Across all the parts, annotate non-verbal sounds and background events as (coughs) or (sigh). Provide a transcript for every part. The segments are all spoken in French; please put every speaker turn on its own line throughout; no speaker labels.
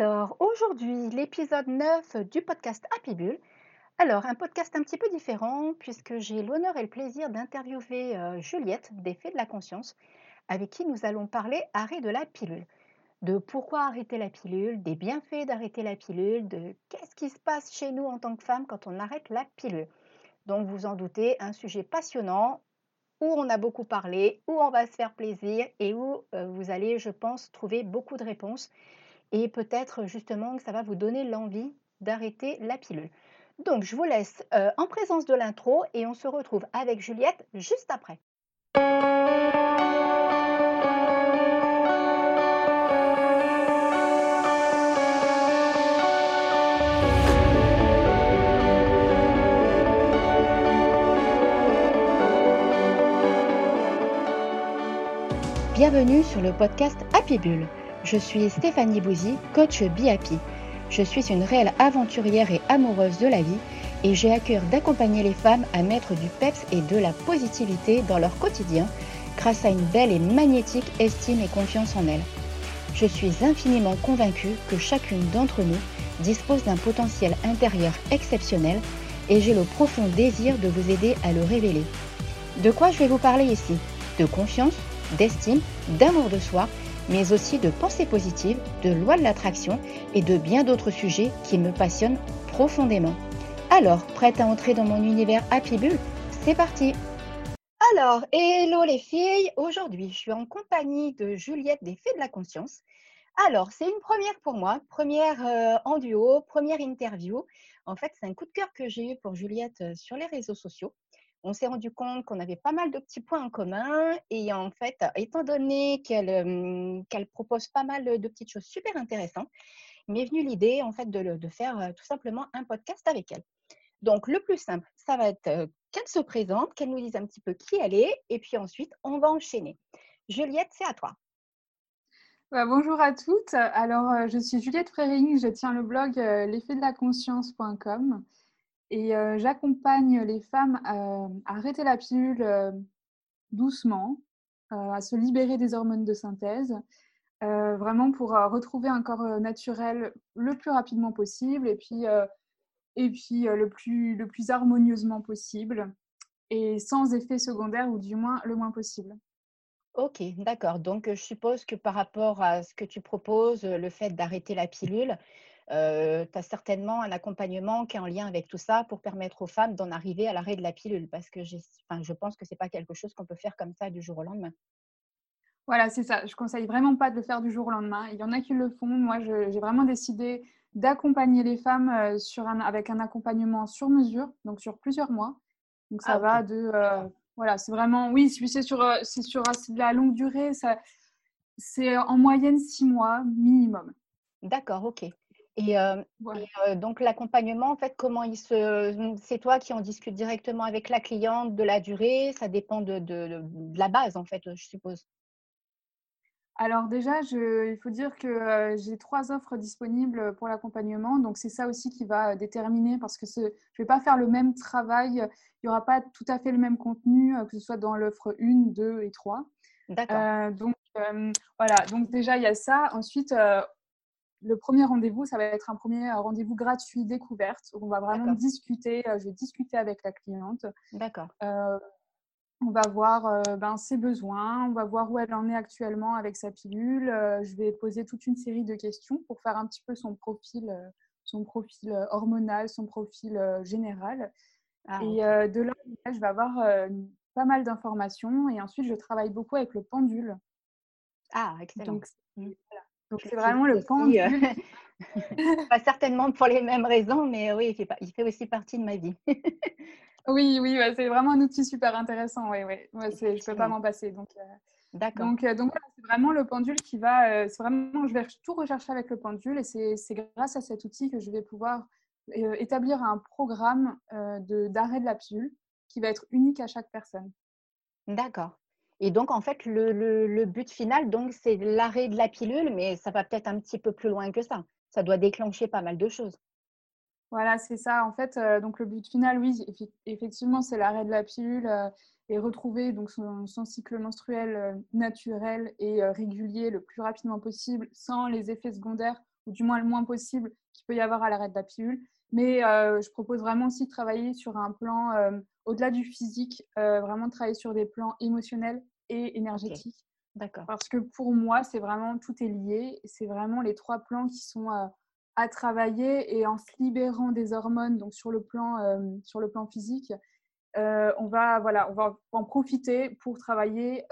Alors, aujourd'hui, l'épisode 9 du podcast Happy Bull. Alors, un podcast un petit peu différent puisque j'ai l'honneur et le plaisir d'interviewer euh, Juliette des Faits de la Conscience, avec qui nous allons parler arrêt de la pilule. De pourquoi arrêter la pilule, des bienfaits d'arrêter la pilule, de qu'est-ce qui se passe chez nous en tant que femme quand on arrête la pilule. Donc, vous en doutez, un sujet passionnant où on a beaucoup parlé, où on va se faire plaisir et où euh, vous allez, je pense, trouver beaucoup de réponses et peut-être justement que ça va vous donner l'envie d'arrêter la pilule. Donc, je vous laisse euh, en présence de l'intro et on se retrouve avec Juliette juste après. Bienvenue sur le podcast Happy Bull. Je suis Stéphanie Bouzy, coach Be Happy. Je suis une réelle aventurière et amoureuse de la vie et j'ai à cœur d'accompagner les femmes à mettre du peps et de la positivité dans leur quotidien grâce à une belle et magnétique estime et confiance en elles. Je suis infiniment convaincue que chacune d'entre nous dispose d'un potentiel intérieur exceptionnel et j'ai le profond désir de vous aider à le révéler. De quoi je vais vous parler ici? De confiance, d'estime, d'amour de soi, mais aussi de pensée positive, de loi de l'attraction et de bien d'autres sujets qui me passionnent profondément. Alors, prête à entrer dans mon univers Happy Bull C'est parti Alors, hello les filles Aujourd'hui, je suis en compagnie de Juliette des Fées de la Conscience. Alors, c'est une première pour moi, première euh, en duo, première interview. En fait, c'est un coup de cœur que j'ai eu pour Juliette euh, sur les réseaux sociaux on s'est rendu compte qu'on avait pas mal de petits points en commun. Et en fait, étant donné qu'elle propose pas mal de petites choses super intéressantes, m'est venue l'idée en fait de, faire tout simplement un podcast avec elle. Donc, le plus simple, ça va être qu'elle se présente, qu'elle nous dise un petit peu qui elle est, et puis ensuite, on va enchaîner. Juliette, c'est à toi.
Bah, bonjour à toutes. Alors, je suis Juliette Frering, je tiens le blog l'effet de la conscience.com. Et euh, j'accompagne les femmes à, arrêter la pilule euh, doucement, euh, à se libérer des hormones de synthèse, vraiment pour retrouver un corps naturel le plus rapidement possible et puis, et puis le, plus, le plus harmonieusement possible et sans effet secondaire ou du moins le moins possible.
Ok, d'accord. Donc, je suppose que par rapport à ce que tu proposes, le fait d'arrêter la pilule, euh, tu as certainement un accompagnement qui est en lien avec tout ça pour permettre aux femmes d'en arriver à l'arrêt de la pilule, parce que enfin, je pense que ce n'est pas quelque chose qu'on peut faire comme ça du jour au lendemain.
Voilà, c'est ça. Je conseille vraiment pas de le faire du jour au lendemain. Il y en a qui le font. Moi, j'ai vraiment décidé d'accompagner les femmes euh, sur un, avec un accompagnement sur mesure, donc sur plusieurs mois. Donc ça ah, va de, euh, voilà, c'est vraiment, oui, c'est sur, c'est sur la longue durée, ça, c'est en moyenne six mois minimum.
D'accord, ok. Et, donc l'accompagnement, en fait, comment il se, c'est toi qui en discutes directement avec la cliente de la durée, ça dépend de, de, la base, en fait, je suppose.
Alors déjà, je, il faut dire que j'ai trois offres disponibles pour l'accompagnement, donc c'est ça aussi qui va déterminer parce que ce, je ne vais pas faire le même travail, il n'y aura pas tout à fait le même contenu, que ce soit dans l'offre 1, 2 et 3. D'accord. donc voilà, donc déjà il y a ça. Ensuite, le premier rendez-vous, ça va être un premier rendez-vous gratuit découverte où on va vraiment discuter. Euh, je vais discuter avec la cliente.
D'accord.
Euh, on va voir euh, ben, ses besoins, on va voir où elle en est actuellement avec sa pilule. je vais poser toute une série de questions pour faire un petit peu son profil, son profil hormonal, son profil général. Ah, et de là, je vais avoir pas mal d'informations et ensuite je travaille beaucoup avec le pendule.
Ah, excellent. Donc.
Donc c'est vraiment le pendule.
Euh, (laughs) pas certainement pour les mêmes raisons, mais oui, il fait, il fait aussi partie de ma vie. (laughs)
oui, oui, c'est vraiment un outil super intéressant. Oui, oui. je ne peux pas m'en passer. Donc, euh, D'accord. Donc, euh, donc c'est vraiment le pendule qui va. c'est vraiment, je vais tout rechercher avec le pendule et c'est grâce à cet outil que je vais pouvoir établir un programme d'arrêt de la pilule qui va être unique à chaque personne.
D'accord. Et donc, en fait, le, but final, donc, c'est l'arrêt de la pilule, mais ça va peut-être un petit peu plus loin que ça. Ça doit déclencher pas mal de choses.
Voilà, c'est ça. En fait, euh, donc le but final, oui, effectivement, c'est l'arrêt de la pilule euh, et retrouver donc son, cycle menstruel euh, naturel et régulier le plus rapidement possible, sans les effets secondaires ou du moins le moins possible qu'il peut y avoir à l'arrêt de la pilule. Mais euh, je propose vraiment aussi de travailler sur un plan, euh, au-delà du physique, euh, vraiment de travailler sur des plans émotionnels et énergétiques.
D'accord.
Parce que pour moi, c'est vraiment, tout est lié. C'est vraiment les trois plans qui sont à travailler et en se libérant des hormones, donc sur le plan, sur le plan physique, on, va, voilà, on va en profiter pour travailler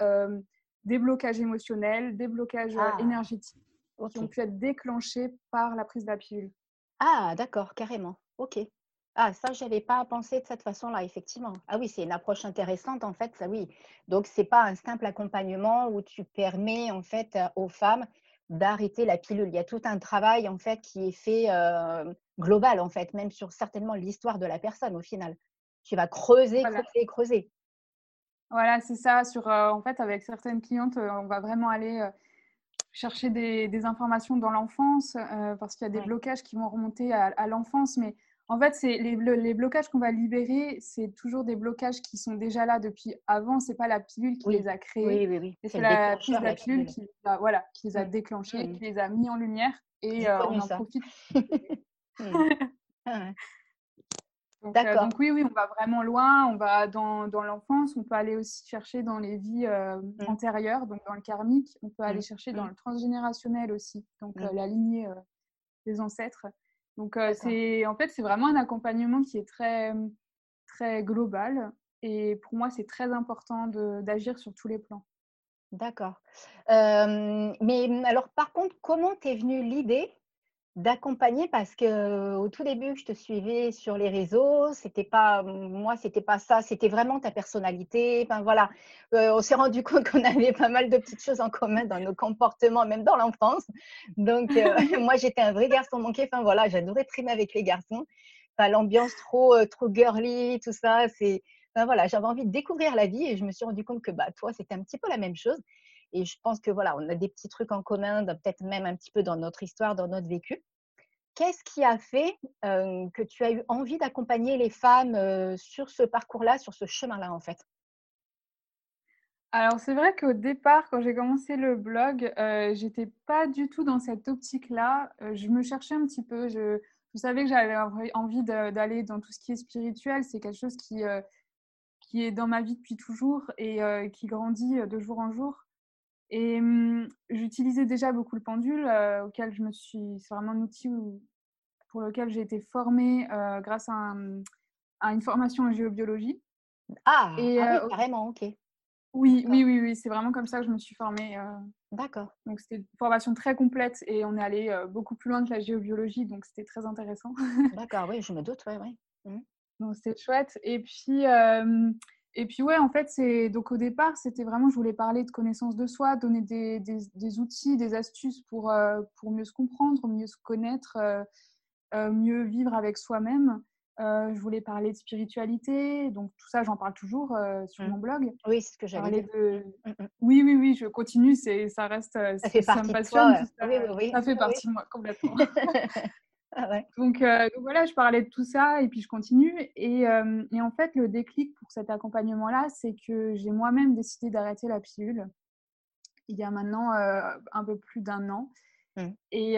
des blocages émotionnels, des blocages ah. énergétiques qui ont pu être déclenchés par la prise de la pilule.
Ah, d'accord, carrément. OK. Ah, ça, je n'avais pas pensé de cette façon-là, effectivement. Ah oui, c'est une approche intéressante, en fait, ça oui. Donc, ce n'est pas un simple accompagnement où tu permets, en fait, aux femmes d'arrêter la pilule. Il y a tout un travail, en fait, qui est fait global, en fait, même sur certainement l'histoire de la personne, au final. Tu vas creuser, creuser, creuser.
Voilà, c'est ça. Sur, en fait, avec certaines clientes, on va vraiment aller chercher des, informations dans l'enfance euh, parce qu'il y a des blocages qui vont remonter à, l'enfance. Mais en fait, c'est les, les, blocages qu'on va libérer, c'est toujours des blocages qui sont déjà là depuis avant. C'est pas la pilule qui les a créés.
Oui, oui,
C'est la prise de la pilule qui, voilà, qui les a déclenchés, qui les a mis en lumière et euh, on en profite. (laughs) D'accord. (laughs) donc oui, oui, on va vraiment loin, on va dans, dans l'enfance, on peut aller aussi chercher dans les vies euh, mmh. antérieures, donc dans le karmique, on peut aller mmh. chercher dans mmh. le transgénérationnel aussi, donc euh, la lignée des ancêtres. Donc c'est en fait c'est vraiment un accompagnement qui est très très global et pour moi c'est très important d'agir sur tous les plans.
D'accord. mais alors par contre, comment t'es venue l'idée d'accompagner parce que au tout début je te suivais sur les réseaux c'était pas moi c'était pas ça c'était vraiment ta personnalité enfin voilà. On s'est rendu (laughs) compte qu'on avait pas mal de petites choses en commun dans nos comportements même dans l'enfance. Donc (laughs) (laughs) moi j'étais un vrai garçon manqué enfin voilà j'adorais trimer avec les garçons. Enfin, l'ambiance trop trop girly tout ça c'est enfin voilà j'avais envie de découvrir la vie et je me suis rendu compte que bah toi c'était un petit peu la même chose. Et je pense que voilà, on a des petits trucs en commun, peut-être même un petit peu dans notre histoire, dans notre vécu. Qu'est-ce qui a fait que tu as eu envie d'accompagner les femmes sur ce parcours-là, sur ce chemin-là, en fait?
Alors c'est vrai qu'au départ, quand j'ai commencé le blog, euh, j'étais pas du tout dans cette optique-là. je me cherchais un petit peu. Je, savais que j'avais envie d'aller dans tout ce qui est spirituel. C'est quelque chose qui est dans ma vie depuis toujours et qui grandit de jour en jour. Et j'utilisais déjà beaucoup le pendule, auquel je me suis. C'est vraiment un outil pour lequel j'ai été formée grâce à, une formation en géobiologie.
Ah, et, ah oui, carrément, ok.
Oui, oui, oui, oui, c'est vraiment comme ça que je me suis formée.
D'accord.
Donc c'était une formation très complète et on est allé beaucoup plus loin que la géobiologie, donc c'était très intéressant.
D'accord, oui, je me doute, oui, oui. Mmh.
Donc c'était chouette. Et puis, et puis ouais, en fait, c'est donc au départ, c'était vraiment, je voulais parler de connaissance de soi, donner des, des, outils, des astuces pour, euh, pour mieux se comprendre, mieux se connaître, euh, euh, mieux vivre avec soi-même. je voulais parler de spiritualité, donc tout ça, j'en parle toujours sur
mmh.
mon blog.
Oui, c'est ce que dire. De...
Mmh, mmh. Oui, oui, oui, je continue, c'est, ça reste,
ça, fait partie me passionne, de
ça, oui, oui, ça fait partie de moi complètement. (laughs) Ah donc, euh, donc, voilà, je parlais de tout ça et puis je continue. Et, euh, et en fait, le déclic pour cet accompagnement-là, c'est que j'ai moi-même décidé d'arrêter la pilule il y a maintenant euh, un peu plus d'un an. Mmh. Et,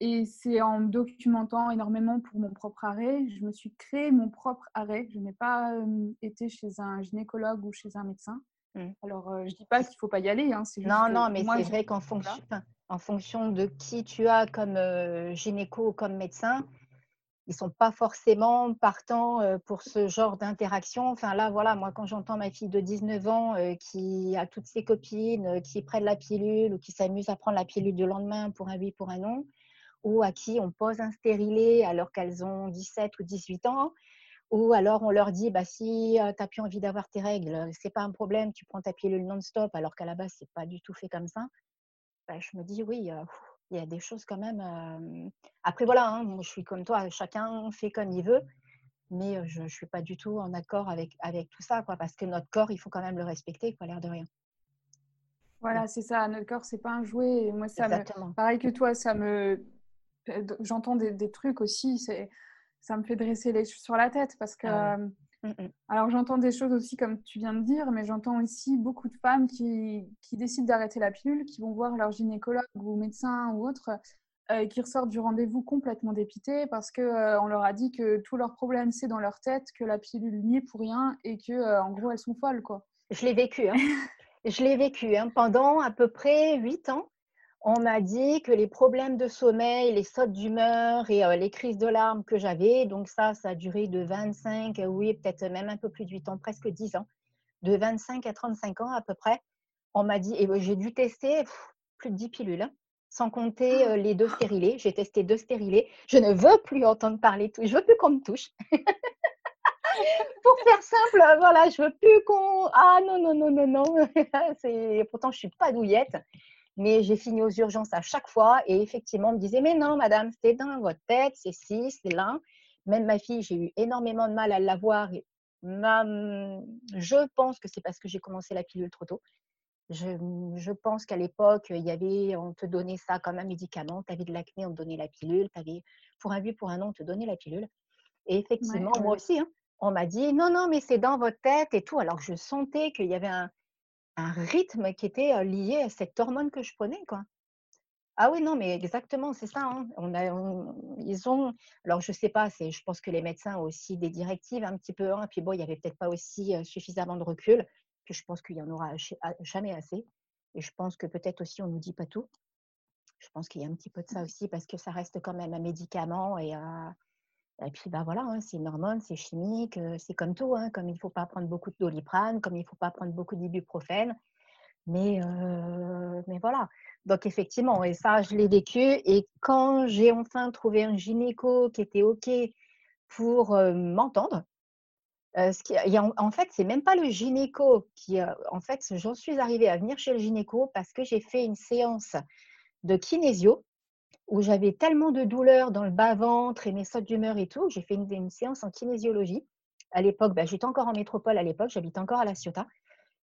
et c'est en documentant énormément pour mon propre arrêt. Je me suis créé mon propre arrêt. Je n'ai pas été chez un gynécologue ou chez un médecin. Mmh. Alors, je ne dis pas qu'il ne faut pas y aller. Hein,
non, non, mais c'est vrai qu'en fonction, en fonction de qui tu as comme gynéco ou comme médecin, ils sont pas forcément partants pour ce genre d'interaction. Enfin là, voilà, moi quand j'entends ma fille de 19 ans qui a toutes ses copines qui prennent la pilule ou qui s'amusent à prendre la pilule du lendemain pour un oui, pour un non, ou à qui on pose un stérilet alors qu'elles ont 17 ou 18 ans, ou alors on leur dit bah si tu n'as plus envie d'avoir tes règles, c'est pas un problème, tu prends ta pilule non-stop alors qu'à la base c'est pas du tout fait comme ça. Bah, je me dis oui, il y a des choses quand même. Après, voilà, hein, je suis comme toi, chacun fait comme il veut, mais je ne suis pas du tout en accord avec, avec tout ça, quoi, parce que notre corps, il faut quand même le respecter, pas l'air de rien.
Voilà, c'est ça, notre corps, c'est pas un jouet. moi, ça pareil que toi, ça me. J'entends des, des, trucs aussi, ça me fait dresser les cheveux sur la tête parce que. Ah Mmh, mmh. Alors j'entends des choses aussi comme tu viens de dire, mais j'entends aussi beaucoup de femmes qui, qui décident d'arrêter la pilule, qui vont voir leur gynécologue ou médecin ou autre qui ressortent du rendez-vous complètement dépités parce qu'on on leur a dit que tous leurs problèmes, c'est dans leur tête, que la pilule n'y est pour rien et que en gros, elles sont folles. Quoi.
Je l'ai vécu. Hein. (laughs) je l'ai vécu hein. pendant à peu près huit ans on m'a dit que les problèmes de sommeil, les sautes d'humeur et les crises de larmes que j'avais, donc ça, ça a duré de 25, oui, peut-être même un peu plus de 8 ans, presque 10 ans, de 25 à 35 ans à peu près. On m'a dit, et j'ai dû tester plus de 10 pilules, hein, sans compter les deux stérilés. J'ai testé deux stérilés. Je ne veux plus entendre parler, tout. je veux plus qu'on me touche. (laughs) Pour faire simple, voilà, je veux plus qu'on. Ah non, non, non, non, non. (laughs) Pourtant, je ne suis pas douillette mais j'ai fini aux urgences à chaque fois et effectivement, on me disait, mais non, madame, c'est dans votre tête, c'est ci, c'est là. Même ma fille, j'ai eu énormément de mal à l'avoir. Je pense que c'est parce que j'ai commencé la pilule trop tôt. Je, pense qu'à l'époque, il y avait, on te donnait ça comme un médicament. Tu avais de l'acné, on te donnait la pilule. Avais, pour un but, pour un an, on te donnait la pilule. Et effectivement, moi aussi, hein, on m'a dit non, non, mais c'est dans votre tête et tout. Alors que je sentais qu'il y avait un, un rythme qui était lié à cette hormone que je prenais, quoi. Ah oui, non, mais exactement, c'est ça. Hein. On a, ils ont, alors je sais pas, je pense que les médecins ont aussi des directives un petit peu, hein, et puis bon, il y avait peut-être pas aussi suffisamment de recul, que je pense qu'il y en aura jamais assez. Et je pense que peut-être aussi on nous dit pas tout. Je pense qu'il y a un petit peu de ça mmh. aussi parce que ça reste quand même un médicament et, et puis, bah voilà, hein, c'est une hormone, c'est chimique, c'est comme tout, hein, comme il ne faut pas prendre beaucoup de doliprane, comme il ne faut pas prendre beaucoup d'ibuprofène. Mais, mais voilà. Donc, effectivement, et ça, je l'ai vécu. Et quand j'ai enfin trouvé un gynéco qui était OK pour m'entendre, ce qui, en, en, fait, c'est même pas le gynéco qui. en fait, j'en suis arrivée à venir chez le gynéco parce que j'ai fait une séance de kinésio où j'avais tellement de douleurs dans le bas-ventre et mes sautes d'humeur et tout, j'ai fait une, séance en kinésiologie. À l'époque, bah, j'étais encore en métropole à l'époque, j'habitais encore à La Ciotat.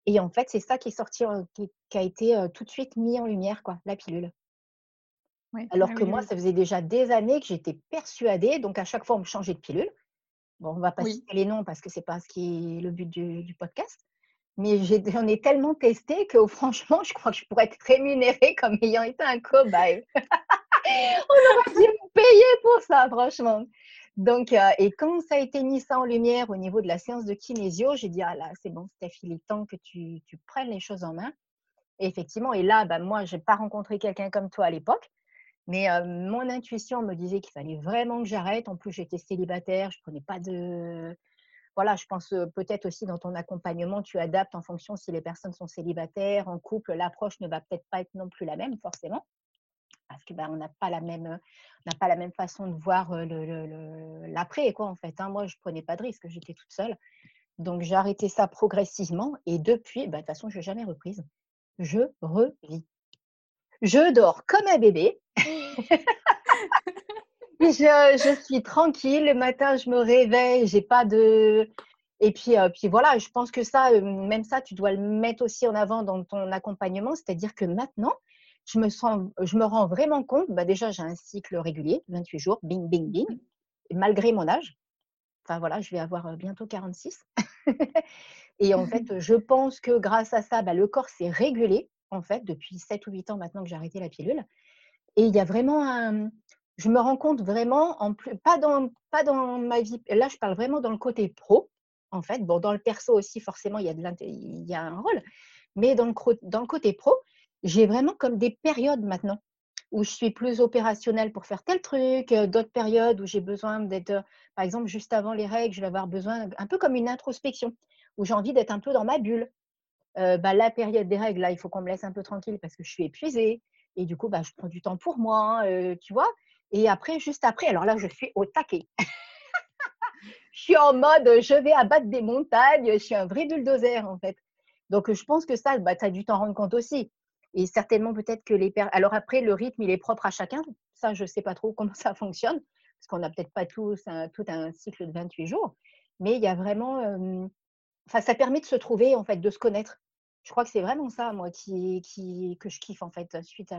Et en fait, c'est ça qui est sorti, qui, a été tout de suite mis en lumière, quoi, la pilule. Alors ah que moi, ça faisait déjà des années que j'étais persuadée, donc à chaque fois, on me changeait de pilule. Bon, on va pas citer les noms parce que c'est pas ce qui est le but du, podcast. Mais j'en ai, tellement testé que (laughs) franchement, je crois que je pourrais être rémunérée comme ayant été un cobaye. (laughs) on aurait dû me payer pour ça, franchement. Donc, euh, et quand ça a été mis en lumière au niveau de la séance de kinésio, j'ai dit, ah là, c'est bon, Steph, il est temps que tu, prennes les choses en main. Effectivement, et là, bah, moi, je n'ai pas rencontré quelqu'un comme toi à l'époque, mais euh, mon intuition me disait qu'il fallait vraiment que j'arrête. En plus, j'étais célibataire, je ne prenais pas de... Voilà, je pense euh, peut-être aussi dans ton accompagnement, tu adaptes en fonction si les personnes sont célibataires, en couple, l'approche ne va peut-être pas être non plus la même, forcément parce que ben, on n'a pas la même n'a pas la même façon de voir l'après quoi en fait hein. moi je prenais pas de risque j'étais toute seule. Donc j'ai arrêté ça progressivement et depuis ben, de toute façon je n'ai jamais reprise. Je revis. Je dors comme un bébé. (laughs) Je, suis tranquille. Le matin je me réveille j'ai pas de et puis, puis voilà, je pense que ça, même ça, tu dois le mettre aussi en avant dans ton accompagnement. C'est-à-dire que maintenant, je me, sens, je me rends vraiment compte, bah déjà j'ai un cycle régulier, 28 jours, bing, bing, bing, malgré mon âge. Enfin voilà, je vais avoir bientôt 46. (laughs) et en fait, (laughs) je pense que grâce à ça, bah, le corps s'est régulé, en fait, depuis 7 ou 8 ans maintenant que j'ai arrêté la pilule. Et il y a vraiment un... Je me rends compte vraiment, en plus, pas, dans, pas dans ma vie, là je parle vraiment dans le côté pro, en fait. Bon, dans le perso aussi, forcément, il y a, de il y a un rôle. Mais dans le, dans le côté pro, j'ai vraiment comme des périodes maintenant où je suis plus opérationnelle pour faire tel truc, euh, d'autres périodes où j'ai besoin d'être, euh, par exemple, juste avant les règles, je vais avoir besoin, un peu comme une introspection, où j'ai envie d'être un peu dans ma bulle. Euh, bah, la période des règles, là, il faut qu'on me laisse un peu tranquille parce que je suis épuisée. Et du coup, bah, je prends du temps pour moi, tu vois. Et après, juste après, alors là, je suis au taquet. (laughs) je suis en mode, je vais abattre des montagnes, je suis un vrai bulldozer, en fait. Donc, je pense que ça, bah, tu as dû t'en rendre compte aussi. Et certainement, peut-être que les pères. Alors après, le rythme, il est propre à chacun. Ça, je ne sais pas trop (laughs) comment ça fonctionne, parce qu'on n'a peut-être pas tous un, tout un cycle de 28 jours. Mais il y a vraiment. Enfin, ça permet de se trouver, en fait, de se connaître. Je crois que c'est vraiment ça, moi, qui, qui, que je kiffe, en fait, suite.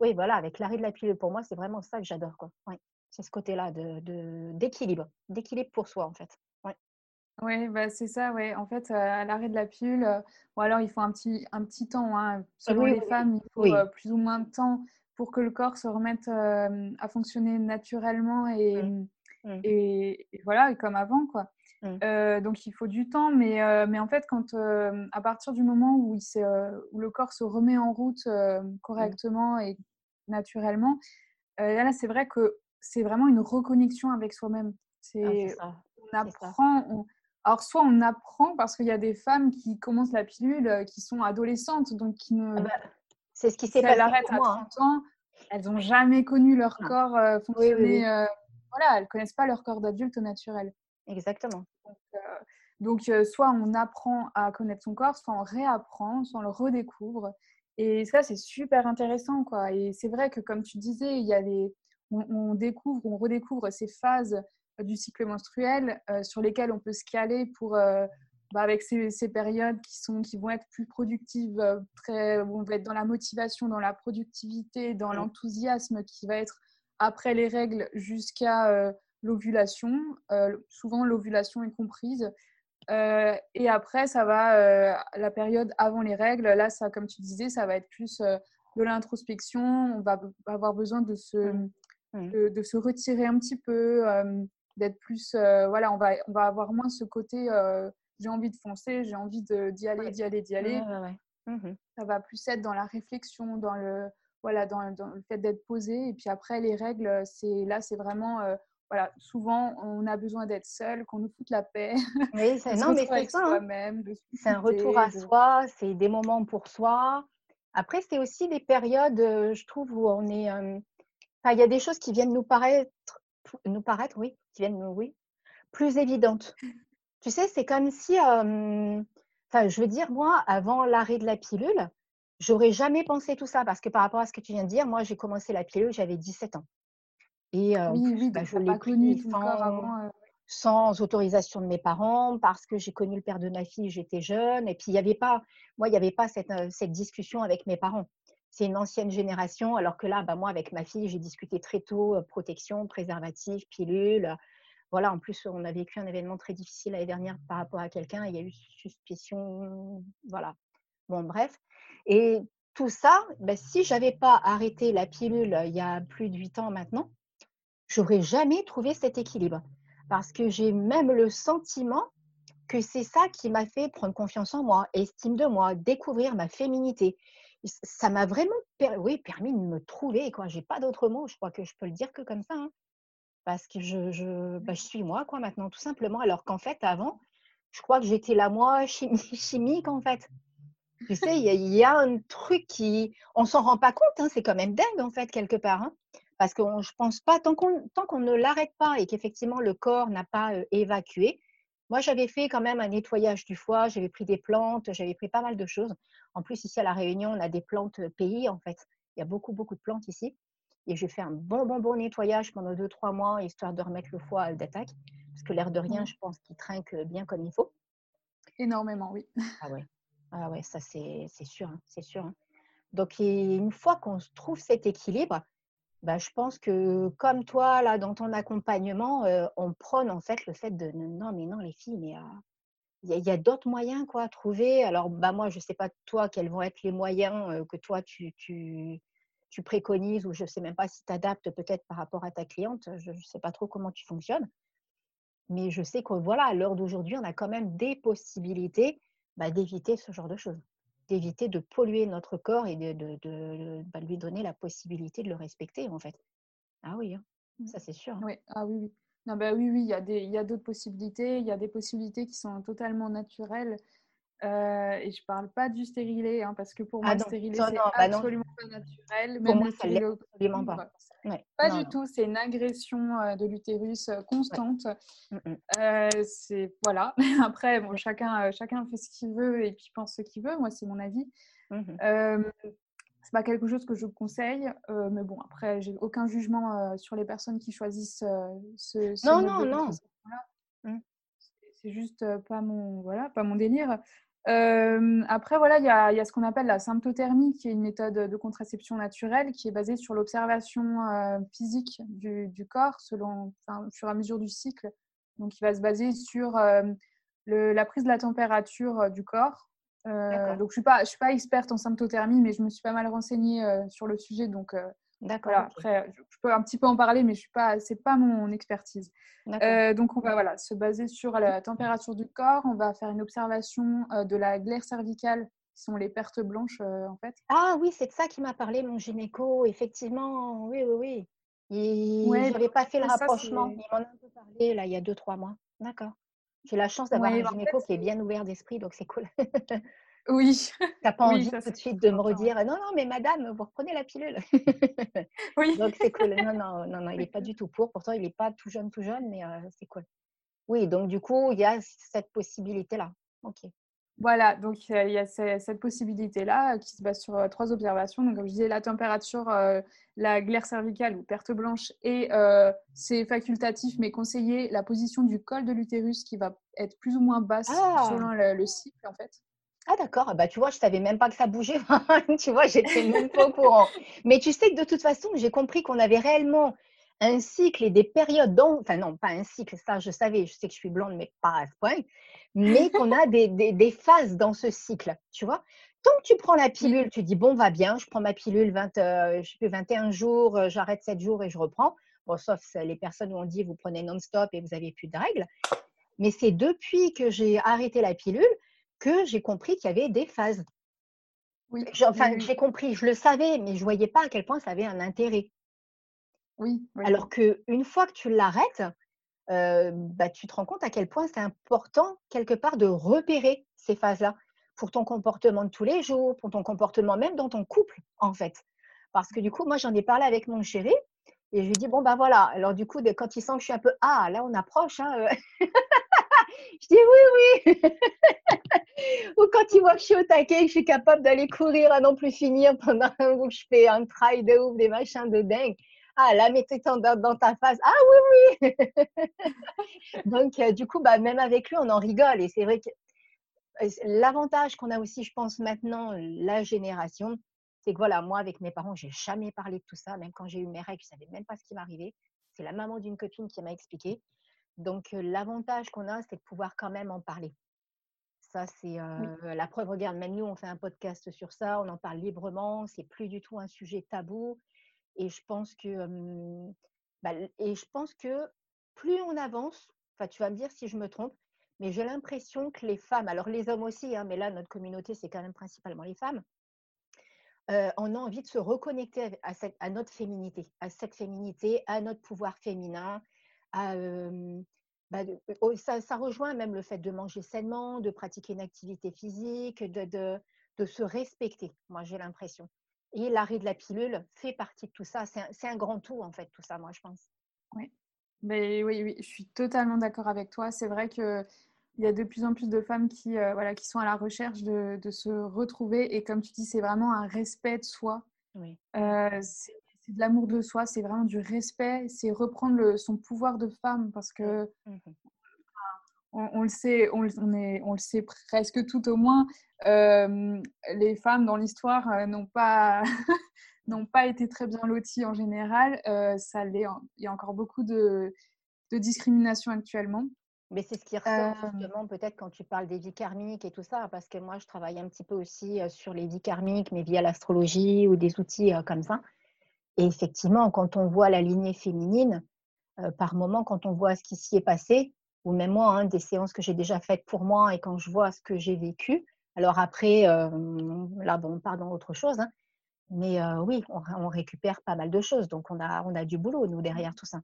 Oui, voilà, avec l'arrêt de la pilule, pour moi, c'est vraiment ça que j'adore, quoi. C'est ce côté-là d'équilibre, d'équilibre pour soi, en fait.
Oui, bah, c'est ça, ouais. En fait, à l'arrêt de la pilule, ou alors il faut un petit, un petit temps. Hein. Selon les femmes, il faut plus ou moins de temps pour que le corps se remette à fonctionner naturellement et, mmh. Mmh. et, voilà, comme avant. quoi. Mmh. donc il faut du temps, mais, mais en fait, quand à partir du moment où, il où, le corps se remet en route correctement et naturellement, là, c'est vrai que c'est vraiment une reconnexion avec soi-même. Ah, c'est on apprend. Alors, soit on apprend parce qu'il y a des femmes qui commencent la pilule, qui sont adolescentes, donc qui ne.
Ah bah, c'est ce qui s'est passé.
Elles arrêtent à 30 hein. ans, elles n'ont jamais connu leur corps fonctionner. voilà, elles ne connaissent pas leur corps d'adulte naturel.
Exactement.
Donc, euh, soit on apprend à connaître son corps, soit on réapprend, soit on le redécouvre. Et ça, c'est super intéressant. Quoi. Et c'est vrai que, comme tu disais, il y a on, découvre, on redécouvre ces phases du cycle menstruel euh, sur lesquelles on peut se caler pour, euh, bah, avec ces, périodes qui, sont, qui vont être plus productives, très, on va être dans la motivation, dans la productivité, dans l'enthousiasme qui va être après les règles jusqu'à l'ovulation. souvent, l'ovulation est comprise. Euh, et après, ça va, euh, la période avant les règles, là, ça, comme tu disais, ça va être plus euh, de l'introspection. On va avoir besoin de se, mmh. Mmh. de, se retirer un petit peu, d'être plus. voilà, on va, on va avoir moins ce côté j'ai envie de foncer, j'ai envie d'y aller, d'y aller, d'y aller. Mmh ça va plus être dans la réflexion, dans le, voilà, dans, dans le fait d'être posé. Et puis après, les règles, c'est là, c'est vraiment voilà, souvent, on a besoin d'être seul, qu'on nous foute la paix.
Oui, c'est, (laughs) non, mais c'est ça. Hein. C'est un retour à soi, c'est des moments pour soi. Après, c'est aussi des périodes, euh, je trouve, où on est. Euh, il y a des choses qui viennent nous paraître, nous paraître, oui, qui viennent nous, oui, plus évidentes. Tu sais, c'est comme si, euh, enfin, je veux dire, moi, avant l'arrêt de la pilule, j'aurais jamais pensé tout ça parce que par rapport à ce que tu viens de dire, moi, j'ai commencé la pilule, j'avais 17 ans. Et oui, bah, je l'ai connu sans, sans, autorisation de mes parents parce que j'ai connu le père de ma fille, j'étais jeune. Et puis, il n'y avait pas, moi, il n'y avait pas cette, cette, discussion avec mes parents. C'est une ancienne génération, alors que là, bah, moi, avec ma fille, j'ai discuté très tôt protection, préservatif, pilule. Voilà, en plus, on a vécu un événement très difficile l'année dernière par rapport à quelqu'un. Il y a eu suspicion. Voilà. Bon, bref. Et tout ça, bah, si j'avais pas arrêté la pilule il y a plus de huit ans maintenant, j'aurais jamais trouvé cet équilibre. Parce que j'ai même le sentiment que c'est ça qui m'a fait prendre confiance en moi, estime de moi, découvrir ma féminité. Ça m'a vraiment oui, permis de me trouver. Je n'ai pas d'autre mot, je crois que je peux le dire que comme ça. Hein. Parce que je, je, bah, je, suis moi, quoi, maintenant, tout simplement. Alors qu'en fait, avant, je crois que j'étais la moi (laughs) chimique, en fait. Tu sais, il y, a un truc qui. On s'en rend pas compte, hein, c'est quand même dingue, en fait, quelque part. Hein. Parce que je pense pas, tant qu'on ne l'arrête pas et qu'effectivement le corps n'a pas évacué, moi j'avais fait quand même un nettoyage du foie, j'avais pris des plantes, j'avais pris pas mal de choses. En plus, ici à La Réunion, on a des plantes pays en fait. Il y a beaucoup, beaucoup de plantes ici. Et j'ai fait un bon, bon, bon nettoyage pendant 2-3 mois, histoire de remettre le foie à d'attaque. Parce que l'air de rien, mmh. je pense qu'il trinque bien comme il faut.
Énormément, oui. (laughs)
Ah ouais, ah ouais ça c'est sûr, hein, c'est sûr. Hein. Donc une fois qu'on trouve cet équilibre, bah, je pense que comme toi, là, dans ton accompagnement, on prône en fait le fait de non, mais non, les filles, mais il y a, d'autres moyens quoi, à trouver. Alors, bah, moi, je ne sais pas toi quels vont être les moyens que toi tu, préconises ou je ne sais même pas si tu adaptes peut-être par rapport à ta cliente. Je ne sais pas trop comment tu fonctionnes. Mais je sais que voilà, à l'heure d'aujourd'hui, on a quand même des possibilités bah, d'éviter ce genre de choses d'éviter de polluer notre corps et de, de, bah, lui donner la possibilité de le respecter, en fait. Ah oui, hein, mmh. ça c'est sûr. Hein.
Oui, ah oui, oui. Non, bah oui, oui, il y a, des, il y a d'autres possibilités. Il y a des possibilités qui sont totalement naturelles. Euh, et je parle pas du stérilet, hein, parce que pour moi, ah le stérilet, c'est bah absolument pas naturel.
Pour moi, ça absolument
pas. pas du tout, c'est une agression euh, de l'utérus euh, constante. Mmh. c'est voilà. (laughs) Après, bon, chacun, chacun fait ce qu'il veut et puis pense ce qu'il veut. Moi, c'est mon avis. Mmh c'est pas quelque chose que je conseille, mais bon, après, j'ai aucun jugement sur les personnes qui choisissent ce, ce.
non, non, non.
C'est juste pas mon, voilà, pas mon délire après, voilà, il y a, y a, ce qu'on appelle la symptothermie, qui est une méthode de contraception naturelle qui est basée sur l'observation physique du, du, corps selon, enfin, au fur et à mesure du cycle. Donc, il va se baser sur le, la prise de la température du corps. donc, je ne suis, suis pas experte en symptothermie, mais je me suis pas mal renseignée sur le sujet. Donc,
D'accord.
Après, je peux un petit peu en parler, mais je suis pas, mon expertise. Euh, donc, on va voilà, se baser sur la température du corps. On va faire une observation euh, de la glaire cervicale, qui sont les pertes blanches euh, en fait.
Ah oui, c'est de ça qui m'a parlé mon gynéco. Effectivement, oui, oui, oui. Il n'avait pas fait le rapprochement. il m'en a un peu parlé là, il y a deux, trois mois. D'accord. J'ai la chance d'avoir un gynéco qui est bien ouvert d'esprit, donc c'est cool. (laughs)
Oui.
Tu n'as pas envie tout de suite de me redire non, non, mais madame, vous reprenez la pilule. (laughs) oui. Donc c'est cool. Non, non, non, non il n'est pas du tout pour. Pourtant, il n'est pas tout jeune, tout jeune, mais euh, c'est cool. Oui, donc du coup, il y a cette possibilité-là. OK.
Voilà, donc il y a cette possibilité-là qui se base sur euh, trois observations. Donc, comme je disais, la température, euh, la glaire cervicale ou perte blanche, et c'est facultatif, mais conseillé la position du col de l'utérus qui va être plus ou moins basse ah! selon le, cycle, en fait.
Ah d'accord, bah tu vois, je savais même pas que ça bougeait. (laughs) tu vois, j'étais même pas au courant. Mais tu sais que de toute façon, j'ai compris qu'on avait réellement un cycle et des périodes, dans... enfin non, pas un cycle, ça je savais, je sais que je suis blonde, mais pas à ce point, mais (laughs) qu'on a des, des, phases dans ce cycle, tu vois. Tant que tu prends la pilule, tu dis, bon, va bien, je prends ma pilule 20, euh, je sais plus, 21 jours, euh, j'arrête 7 jours et je reprends. Bon, sauf les personnes où on dit, vous prenez non-stop et vous n'avez plus de règles. Mais c'est depuis que j'ai arrêté la pilule que j'ai compris qu'il y avait des phases. Oui. Enfin, j'ai compris, je le savais, mais je ne voyais pas à quel point ça avait un intérêt.
Oui.
Alors qu'une fois que tu l'arrêtes, euh, bah, tu te rends compte à quel point c'est important, quelque part, de repérer ces phases-là pour ton comportement de tous les jours, pour ton comportement même dans ton couple, en fait. Parce que du coup, moi, j'en ai parlé avec mon chéri et je lui ai dit, bon, ben voilà. Alors, du coup, quand il sent que je suis un peu, ah, là, on approche, hein, euh. (laughs) je dis oui, oui. (laughs) Ou quand il voit que je suis au taquet, que je suis capable d'aller courir à non plus finir pendant (laughs) que je fais un trail de ouf, des machins de dingue. Ah, là, mettez dans, dans ta face. Ah oui, oui. (laughs) Donc, euh, du coup, bah, même avec lui, on en rigole. Et c'est vrai que euh, l'avantage qu'on a aussi, je pense, maintenant, la génération, c'est que voilà, moi, avec mes parents, j'ai jamais parlé de tout ça. Même quand j'ai eu mes règles, je savais même pas ce qui m'arrivait. C'est la maman d'une copine qui m'a expliqué. Donc, l'avantage qu'on a, c'est de pouvoir quand même en parler. Ça, c'est la preuve. Regarde, même nous, on fait un podcast sur ça, on en parle librement, c'est plus du tout un sujet tabou. Et je pense que, bah, et je pense que plus on avance, enfin, tu vas me dire si je me trompe, mais j'ai l'impression que les femmes, alors les hommes aussi, hein, mais là, notre communauté, c'est quand même principalement les femmes, on a envie de se reconnecter à, à, notre féminité, à cette féminité, à notre pouvoir féminin, bah, ça, rejoint même le fait de manger sainement, de pratiquer une activité physique, de, de, se respecter, moi j'ai l'impression. Et l'arrêt de la pilule fait partie de tout ça. C'est un, grand tout, en fait, tout ça, moi, je pense.
Oui, Mais oui, oui, je suis totalement d'accord avec toi. C'est vrai qu'il y a de plus en plus de femmes qui, voilà, qui sont à la recherche de, de, se retrouver. Et comme tu dis, c'est vraiment un respect de soi. Oui c'est de l'amour de soi, c'est vraiment du respect, c'est reprendre son pouvoir de femme parce que mmh on, le sait, on, est, on, le sait presque tout au moins. les femmes dans l'histoire euh, n'ont pas (laughs) n'ont pas été très bien loties en général. Euh, ça il y a encore beaucoup de, de discrimination actuellement.
Mais c'est ce qui ressort justement peut-être quand tu parles des vies karmiques et tout ça, parce que moi je travaille un petit peu aussi sur les vies karmiques, mais via l'astrologie ou des outils comme ça. Et effectivement, quand on voit la lignée féminine, euh, par moment, quand on voit ce qui s'y est passé, ou même moi, hein, des séances que j'ai déjà faites pour moi et quand je vois ce que j'ai vécu, alors après, euh, là, bon, on part dans autre chose, hein, mais euh, oui, on, récupère pas mal de choses. Donc, on a, on a du boulot, nous, derrière tout ça.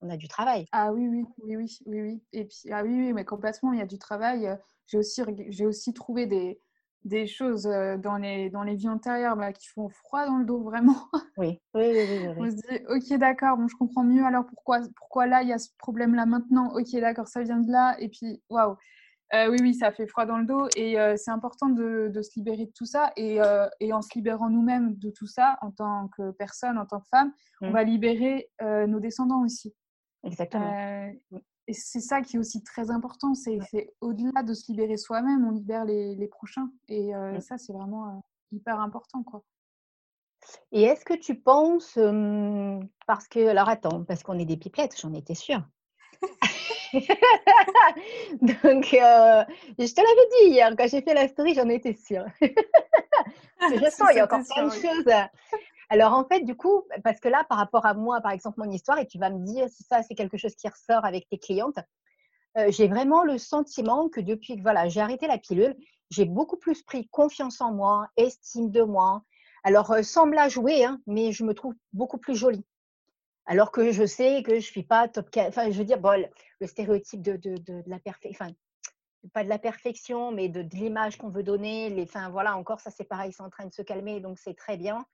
On a du travail.
Ah oui, oui, oui, oui, oui, oui. Et puis, ah oui, oui, mais complètement, il y a du travail. J'ai aussi, j'ai aussi trouvé des, des choses dans les, dans les vies antérieures bah, qui font froid dans le dos, vraiment. (laughs)
Oui, oui, oui.
On se dit, ok, d'accord, bon, je comprends mieux alors pourquoi, pourquoi là, il y a ce problème-là maintenant? Ok, d'accord, ça vient de là. Et puis, waouh. oui, oui, ça fait froid dans le dos et c'est important de, de, se libérer de tout ça. Et, et en se libérant nous-mêmes de tout ça, en tant que personne, en tant que femme, on mmh. va libérer nos descendants aussi.
Exactement.
Et c'est ça qui est aussi très important, c'est au-delà de se libérer soi-même, on libère les, prochains. Et euh, ça, c'est vraiment euh, hyper important. quoi.
Et est-ce que tu penses, parce que, alors attends, parce qu'on est des pipelettes, j'en étais sûre. (laughs) Donc, euh, je te l'avais dit hier, quand j'ai fait la story, j'en étais sûre. (laughs) je (laughs) sens, il y a encore plein de choses. Alors en fait, du coup, parce que là, par rapport à moi, par exemple, mon histoire, et tu vas me dire si ça, c'est quelque chose qui ressort avec tes clientes, euh, j'ai vraiment le sentiment que depuis que voilà, j'ai arrêté la pilule, j'ai beaucoup plus pris confiance en moi, estime de moi. Alors, euh, me la jouer, hein, mais je me trouve beaucoup plus jolie. Alors que je sais que je ne suis pas top. Enfin, je veux dire, le stéréotype de, la perfection, enfin, pas de la perfection, mais de, l'image qu'on veut donner. Les, enfin, voilà, encore, ça c'est pareil, c'est en train de se calmer, donc c'est très bien.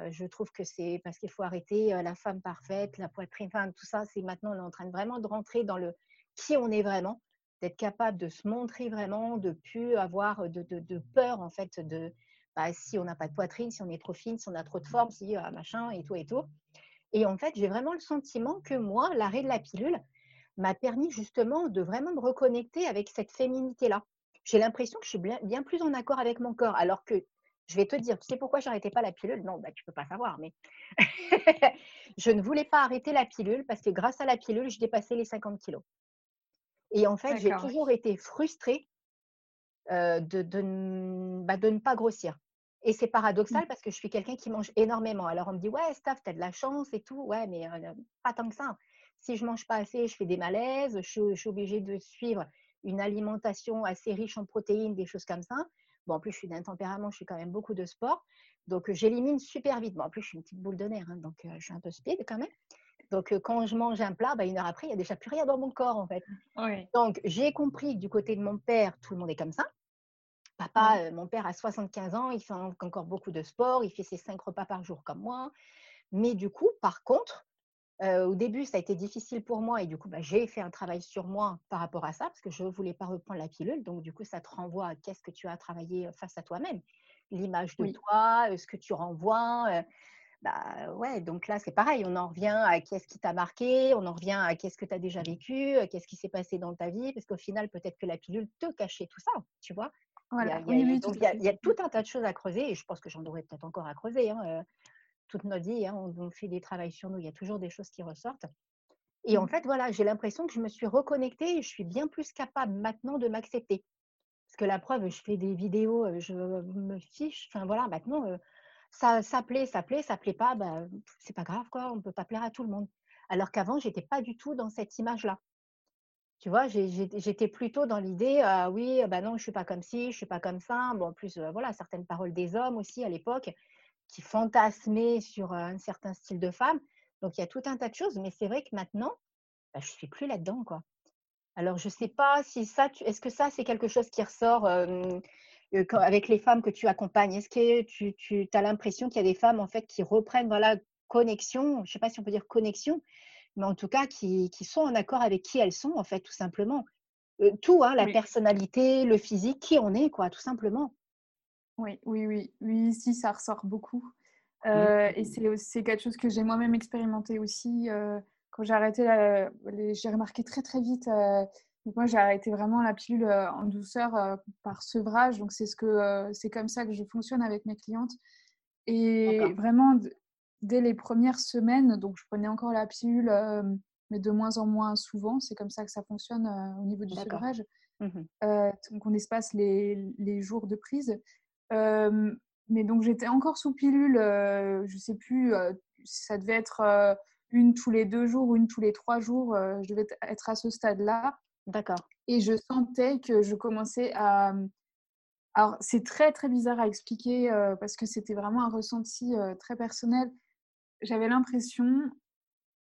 Euh, je trouve que c'est parce qu'il faut arrêter la femme parfaite, la poitrine, enfin, tout ça, c'est maintenant, on est en train de vraiment de rentrer dans le, qui on est vraiment, d'être capable de se montrer vraiment, de plus avoir de, peur en fait de bah, si on n'a pas de poitrine, si on est trop fine, si on a trop de forme, si ah, machin et tout et tout. Et en fait, j'ai vraiment le sentiment que moi, l'arrêt de la pilule m'a permis justement de vraiment me reconnecter avec cette féminité-là. J'ai l'impression que je suis bien, plus en accord avec mon corps, alors que je vais te dire, tu sais pourquoi j'arrêtais pas la pilule? Non, bah, tu peux pas savoir, mais (laughs) je ne voulais pas arrêter la pilule parce que grâce à la pilule, je dépassais les 50 kilos. Et en fait, j'ai toujours été frustrée de, bah, de, ne pas grossir. Et c'est mmh. paradoxal parce que je suis quelqu'un qui mange énormément. Alors on me dit, ouais, Steph, tu as de la chance et tout. Ouais, mais pas tant que ça. Si je mange pas assez, je fais des malaises. Je, suis obligée de suivre une alimentation assez riche en protéines, des choses comme ça. Bon, en plus, je suis d'un tempérament, je fais quand même beaucoup de sport. Donc, j'élimine super vite. Bon, en plus, je suis une petite boule de nerfs, hein, donc je suis un peu speed quand même. Donc, quand je mange un plat, bah, une heure après, il n'y a déjà plus rien dans mon corps, en fait. Donc, j'ai compris que du côté de mon père, tout le monde est comme ça. Papa, mon père a 75 ans, il fait encore beaucoup de sport, il fait ses cinq repas par jour comme moi. Mais du coup, par contre, au début, ça a été difficile pour moi et du coup, bah, j'ai fait un travail sur moi par rapport à ça parce que je ne voulais pas reprendre la pilule. Donc, du coup, ça te renvoie à qu'est-ce que tu as travaillé face à toi-même? L'image de toi, ce que tu renvoies. Bah ouais, donc là, c'est pareil, on en revient à qu'est-ce qui t'a marqué, on en revient à qu'est-ce que tu as déjà vécu, qu'est-ce qui s'est passé dans ta vie, parce qu'au final, peut-être que la pilule te cachait tout ça, tu vois? Voilà. Il, y a, donc, il, y a, tout un tas de choses à creuser, et je pense que j'en aurais peut-être encore à creuser. Hein, toute notre vie, hein, on, fait des travaux sur nous, il y a toujours des choses qui ressortent. Et en mmh. fait, voilà, j'ai l'impression que je me suis reconnectée et je suis bien plus capable maintenant de m'accepter. Parce que la preuve, je fais des vidéos, je me fiche, enfin voilà, maintenant ça, ça plaît, ça plaît, ça plaît pas, bah, c'est pas grave, quoi, on ne peut pas plaire à tout le monde. Alors qu'avant, j'étais pas du tout dans cette image-là. Tu vois, j'étais plutôt dans l'idée, ah oui, bah non, je suis pas comme ci, je suis pas comme ça. Bon, en plus, voilà, certaines paroles des hommes aussi à l'époque qui fantasmaient sur un certain style de femme. Donc, il y a tout un tas de choses, mais c'est vrai que maintenant, bah, je suis plus là-dedans, quoi. Alors, je sais pas si ça, est-ce que ça, c'est quelque chose qui ressort avec les femmes que tu accompagnes? Est-ce que tu, tu as l'impression qu'il y a des femmes en fait qui reprennent voilà connexion, je ne sais pas si on peut dire connexion, mais en tout cas qui, qui sont en accord avec qui elles sont en fait tout simplement. tout, hein, la personnalité, le physique, qui on est quoi, tout simplement.
Oui, oui, oui, oui, si ça ressort beaucoup. Euh, et c'est quelque chose que j'ai moi-même expérimenté aussi. quand j'ai arrêté, j'ai remarqué très très vite moi, j'ai arrêté vraiment la pilule euh, en douceur euh, par sevrage. Donc, c'est ce que, euh, c'est comme ça que je fonctionne avec mes clientes. Et vraiment, dès les premières semaines, donc je prenais encore la pilule, mais de moins en moins souvent. C'est comme ça que ça fonctionne au niveau du sevrage. Mmh donc, on espace les, les jours de prise. Mais donc, j'étais encore sous pilule, je sais plus, ça devait être une tous les deux jours ou une tous les trois jours. je devais être à ce stade-là.
D'accord.
Et je sentais que je commençais à. Alors, c'est très, très bizarre à expliquer euh, parce que c'était vraiment un ressenti euh, très personnel. J'avais l'impression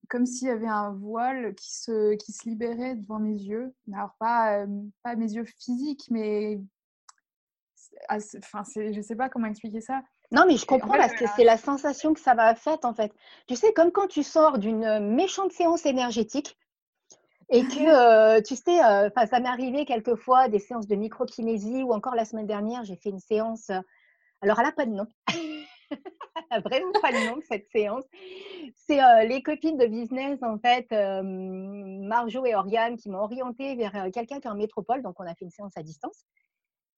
comme s'il y avait un voile qui se, qui se libérait devant mes yeux. Alors, pas, euh, pas mes yeux physiques, mais. Enfin, je ne sais pas comment expliquer ça.
Non, mais je comprends parce que c'est la sensation que ça m'a faite en fait. Tu sais, comme quand tu sors d'une méchante séance énergétique, et que, (laughs) euh, tu sais, euh, ça m'est arrivé quelquefois des séances de microkinésie ou encore la semaine dernière, j'ai fait une séance. Euh, alors, elle n'a pas de nom. elle (laughs) n'a vraiment pas de nom, cette séance. C'est les copines de business, en fait, Marjo et Oriane, qui m'ont orientée vers quelqu'un qui est en métropole. Donc, on a fait une séance à distance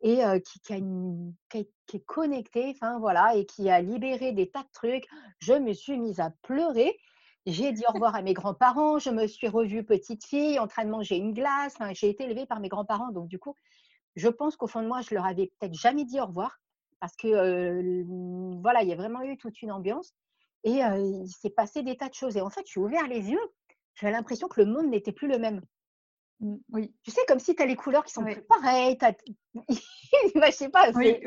et qui, qui, qui, est connecté, enfin voilà, et qui a libéré des tas de trucs. Je me suis mise à pleurer j'ai dit au (laughs) revoir à mes grands-parents, je me suis revue petite fille en train de manger une glace. j'ai été élevée par mes grands-parents, donc du coup, je pense qu'au fond de moi, je leur avais peut-être jamais dit au revoir parce que voilà, il y a vraiment eu toute une ambiance. Et il s'est passé des tas de choses. Et en fait, j'ai ouvert les yeux. J'avais l'impression que le monde n'était plus le même.
Mmh, oui.
Tu sais, comme si tu as les couleurs qui sont pareilles. (laughs) je sais pas. Oui,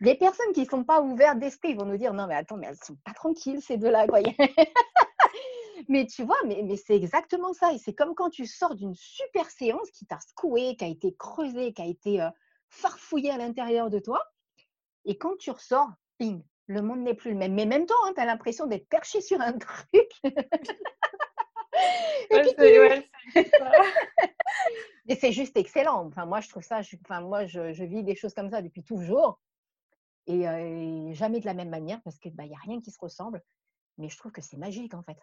Les personnes qui ne sont pas ouvertes d'esprit vont nous dire non, mais attends, mais elles sont pas tranquilles, ces deux-là. (laughs) mais tu vois, mais, mais c'est exactement ça. Et c'est comme quand tu sors d'une super séance qui t'a secoué, qui a été creusée, qui a été euh, farfouillée à l'intérieur de toi. Et quand tu ressors, ping, le monde n'est plus le même. Mais même toi, hein, tu as l'impression d'être perché sur un (laughs) truc. (laughs) Et (laughs) c'est juste excellent. Enfin, moi, je trouve ça, je, enfin, moi, je, vis des choses comme ça depuis toujours. Et, euh, jamais de la même manière parce qu'il bah, n'y a rien qui se ressemble. Mais je trouve que c'est magique, en fait.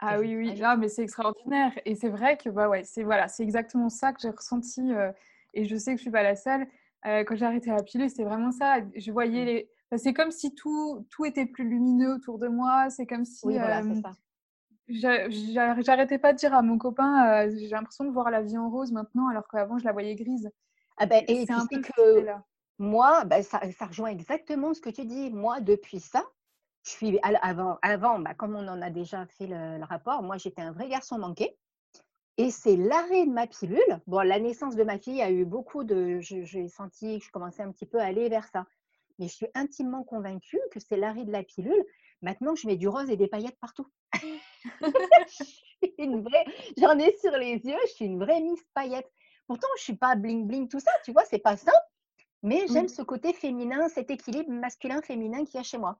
Ah oui, oui, là, mais c'est extraordinaire. Et c'est vrai que bah ouais, c'est voilà, c'est exactement ça que j'ai ressenti. Euh, et je sais que je suis pas la seule. Euh, quand j'ai arrêté la pilule, c'était vraiment ça. Je voyais mmh. les. c'est comme si tout, tout était plus lumineux autour de moi. C'est comme si.
Oui, voilà, c'est ça.
J'arrêtais pas de dire à mon copain, euh, j'ai l'impression de voir la vie en rose maintenant, alors qu'avant je la voyais grise.
Ah ben, et tu sais que moi, ben, ça, ça, rejoint exactement ce que tu dis. Moi, depuis ça, je suis avant, avant bah, comme on en a déjà fait le, rapport, moi j'étais un vrai garçon manqué. Et c'est l'arrêt de ma pilule. Bon, la naissance de ma fille a eu beaucoup de. J'ai senti que je commençais un petit peu à aller vers ça. Mais je suis intimement convaincue que c'est l'arrêt de la pilule. Maintenant, je mets du rose et des paillettes partout. (laughs) J'en ai sur les yeux, je suis une vraie Miss paillette. Pourtant, je suis pas bling bling tout ça, tu vois, c'est pas ça. Mais j'aime ce côté féminin, cet équilibre masculin-féminin qu'il y a chez moi.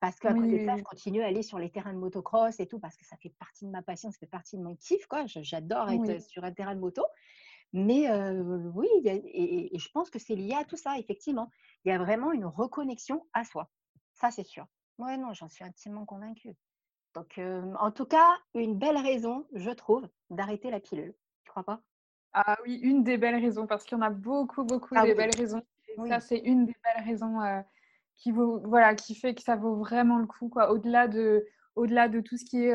Parce qu'à côté de ça, je continue à aller sur les terrains de motocross et tout, parce que ça fait partie de ma passion, ça fait partie de mon kiff. Quoi. J'adore être sur un terrain de moto. Mais oui, et, je pense que c'est lié à tout ça, effectivement. Il y a vraiment une reconnexion à soi. Ça, c'est sûr. Oui, non, j'en suis intimement convaincue. Donc, en tout cas, une belle raison, je trouve, d'arrêter la pilule. Tu crois pas?
Ah oui, une des belles raisons, parce qu'il y en a beaucoup, beaucoup de belles raisons. Ça, c'est une des belles raisons qui, vaut, voilà, qui fait que ça vaut vraiment le coup. Quoi. Au-delà, de, au-delà de tout ce qui est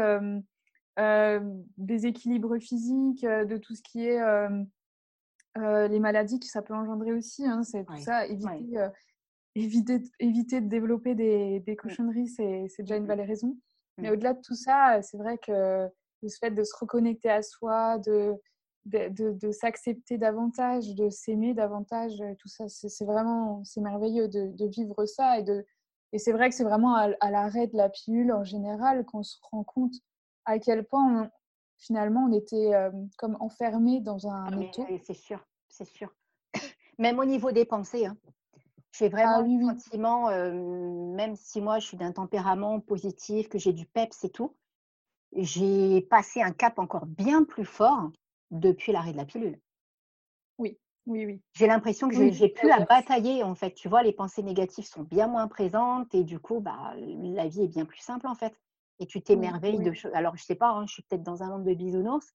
euh, déséquilibre physique, de tout ce qui est les maladies que ça peut engendrer aussi. Hein, c'est tout ça, éviter, éviter, éviter de développer des, des mmh. cochonneries, c'est, c'est déjà une belle raison. Mais mmh. au-delà de tout ça, c'est vrai que le fait de se reconnecter à soi, de, de, de, s'accepter davantage, de s'aimer davantage, tout ça, c'est vraiment c'est merveilleux de, de, vivre ça. Et, de, et c'est vrai que c'est vraiment à, l'arrêt de la pilule en général qu'on se rend compte à quel point finalement on était comme enfermé dans un
ah. C'est sûr, c'est sûr. (coughs) Même au niveau des pensées. Hein. J'ai vraiment ah, oui, le sentiment, même si moi je suis d'un tempérament positif, que j'ai du peps et tout, j'ai passé un cap encore bien plus fort depuis l'arrêt de la pilule.
Oui, oui, oui.
J'ai l'impression que j'ai plus à batailler en fait. Tu vois, les pensées négatives sont bien moins présentes et du coup, bah, la vie est bien plus simple en fait. Et tu t'émerveilles de choses. Alors, je sais pas, hein, je suis peut-être dans un monde de bisounours,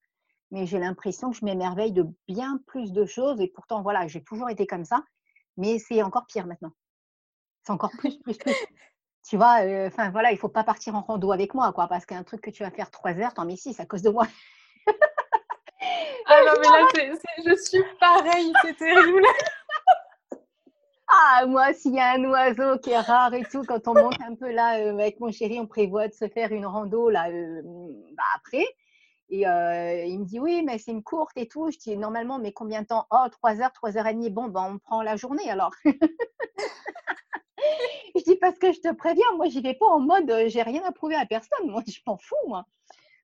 mais j'ai l'impression que je m'émerveille de bien plus de choses. Et pourtant, voilà, j'ai toujours été comme ça mais c'est encore pire maintenant. C'est encore plus, plus, plus. (laughs) tu vois, enfin voilà, il faut pas partir en rando avec moi, quoi, parce qu'un truc que tu vas faire trois heures, t'en mets six à cause de moi.
ah non, (laughs) mais là, je suis pareil, c'est terrible. (laughs)
Ah, moi, s'il y a un oiseau qui est rare et tout, quand on monte un peu là avec mon chéri, on prévoit de se faire une rando là bah, après. Et il me dit oui, mais c'est une courte et tout. Je dis normalement, mais combien de temps? Oh, trois heures, trois heures et demie. Bon, ben, on prend la journée alors. (laughs) je dis parce que je te préviens, moi, j'y vais pas en mode j'ai rien à prouver à personne. Moi, je m'en fous, moi.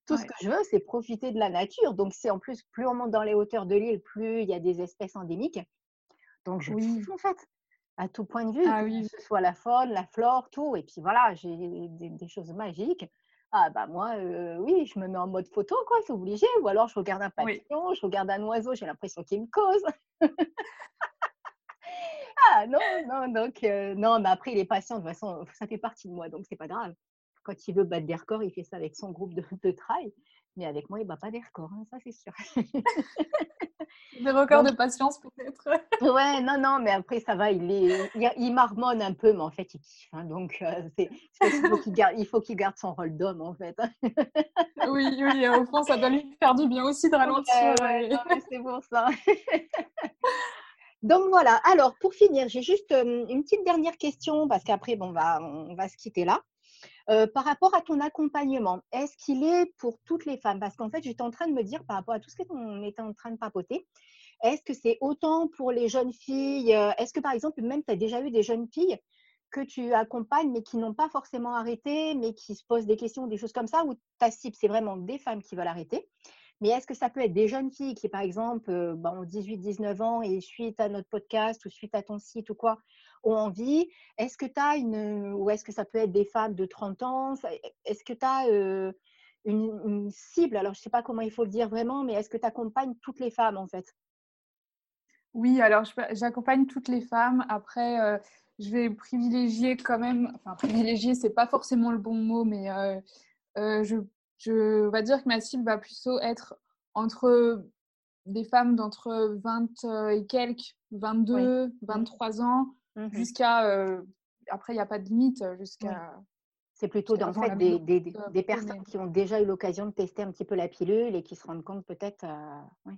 Tout ce que je veux, c'est profiter de la nature. Donc, c'est en plus, plus on monte dans les hauteurs de l'île, plus il y a des espèces endémiques. Donc, je oui. en fait, à tout point de vue, ah que ce soit la faune, la flore, tout. Et puis voilà, j'ai des choses magiques. Ah bah moi, oui, je me mets en mode photo, quoi, c'est obligé. Ou alors je regarde un papillon, je regarde un oiseau, j'ai l'impression qu'il me cause. (laughs) ah non, non, donc non, mais après il est patient, de toute façon, ça fait partie de moi, donc c'est pas grave. Quand il veut battre des records, il fait ça avec son groupe de, de trail. Mais avec moi, il ne bat pas des records, hein, ça c'est sûr. (laughs)
des records de patience peut-être. (laughs)
ouais, non, non, mais après ça va, il, est, il, marmonne un peu, mais en fait il kiffe. Hein, donc euh, c'est, il faut qu'il garde, son rôle d'homme en fait. Hein.
oui, oui, au fond ça doit lui faire du bien aussi de ralentir.
c'est pour ça. (laughs) Donc voilà, alors pour finir, j'ai juste une petite dernière question parce qu'après bon, on, va, on va se quitter là. Par rapport à ton accompagnement, est-ce qu'il est pour toutes les femmes? Parce qu'en fait, j'étais en train de me dire par rapport à tout ce qu'on était en train de papoter, est-ce que c'est autant pour les jeunes filles? Est-ce que par exemple, même tu as déjà eu des jeunes filles que tu accompagnes mais qui n'ont pas forcément arrêté, mais qui se posent des questions, des choses comme ça, ou ta cible, c'est vraiment des femmes qui veulent arrêter? Mais est-ce que ça peut être des jeunes filles qui, par exemple, ont 18-19 ans et suite à notre podcast ou suite à ton site ou quoi, ont envie Est-ce que tu as une. Ou est-ce que ça peut être des femmes de 30 ans? Est-ce que tu as une, cible? Alors, je ne sais pas comment il faut le dire vraiment, mais est-ce que tu accompagnes toutes les femmes en fait?
Oui, alors j'accompagne toutes les femmes. Après, je vais privilégier quand même. Enfin, privilégier, c'est pas forcément le bon mot, mais je je vais dire que ma cible va plutôt être entre des femmes d'entre 20 et quelques, 22, 23 ans, mmh jusqu'à. Euh, après, il n'y a pas de limite, euh, jusqu'à.
C'est plutôt en fait des, des, des, personnes qui ont déjà eu l'occasion de tester un petit peu la pilule et qui se rendent compte peut-être. Euh,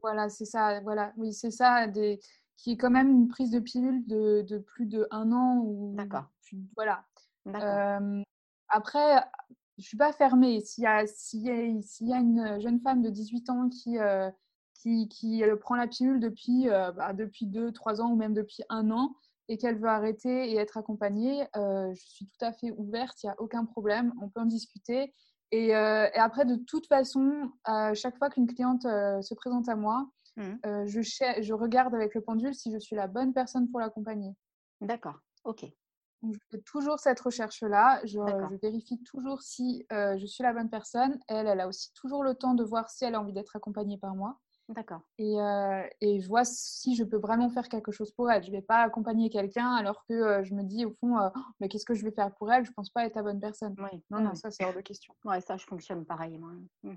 voilà, c'est ça. Voilà, oui, c'est ça. Des, qui est quand même une prise de pilule de, de plus de un an.
D'accord.
Voilà. après, je ne suis pas fermée. S'il y, a, y, a une jeune femme de 18 ans qui, euh, qui, qui euh, prend la pilule depuis, euh, bah, depuis 2, 3 ans ou même depuis un an et qu'elle veut arrêter et être accompagnée, je suis tout à fait ouverte, il n'y a aucun problème, on peut en discuter. Et, et après, de toute façon, chaque fois qu'une cliente se présente à moi, mmh. je, je regarde avec le pendule si je suis la bonne personne pour l'accompagner.
D'accord, ok
je fais toujours cette recherche-là. Je, vérifie toujours si euh, je suis la bonne personne. Elle, elle a aussi toujours le temps de voir si elle a envie d'être accompagnée par moi.
D'accord.
Et, euh, et, je vois si je peux vraiment faire quelque chose pour elle. Je ne vais pas accompagner quelqu'un alors que euh, je me dis au fond, oh, mais qu'est-ce que je vais faire pour elle? Je ne pense pas être la bonne personne.
Oui.
Non, non, ça c'est hors de question.
Ouais, ça, je fonctionne pareillement. Mmh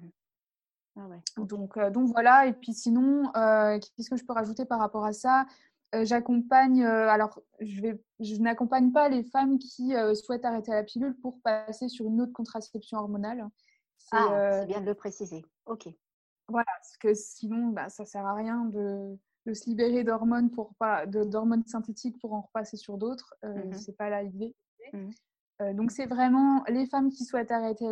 ah ouais. donc, donc voilà. Et puis sinon, qu'est-ce que je peux rajouter par rapport à ça? Euh, j'accompagne, euh, alors je, vais, je n'accompagne pas les femmes qui euh, souhaitent arrêter la pilule pour passer sur une autre contraception hormonale.
Ah, c'est bien de le préciser. Ok.
Voilà, parce que sinon, bah, ça sert à rien de, de se libérer d'hormones pour pas, d'hormones synthétiques pour en repasser sur d'autres. Mmh c'est pas la idée. Mmh. donc c'est vraiment les femmes qui souhaitent arrêter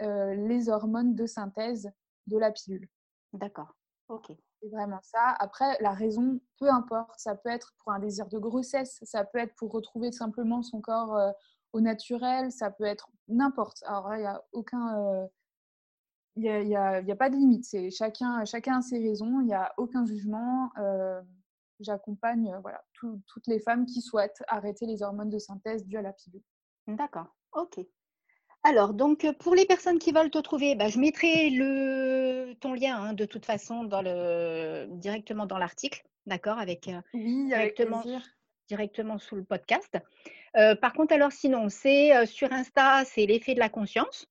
les hormones de synthèse de la pilule.
D'accord. Ok.
C'est vraiment ça. Après, la raison, peu importe. Ça peut être pour un désir de grossesse, ça peut être pour retrouver simplement son corps euh, au naturel, ça peut être n'importe. Alors il n'y a aucun. Il n'y a, y a, y a, pas de limite. C'est chacun, chacun a ses raisons. Il n'y a aucun jugement. Euh, j'accompagne euh, voilà, toutes les femmes qui souhaitent arrêter les hormones de synthèse dues à la pilule.
D'accord. Ok. Alors, donc, euh, pour les personnes qui veulent te trouver, bah, je mettrai le, ton lien hein, de toute façon dans le, directement dans l'article, d'accord avec,
euh, Oui,
directement, directement sous le podcast. Euh, par contre, alors sinon, c'est sur Insta, c'est l'effet de la conscience.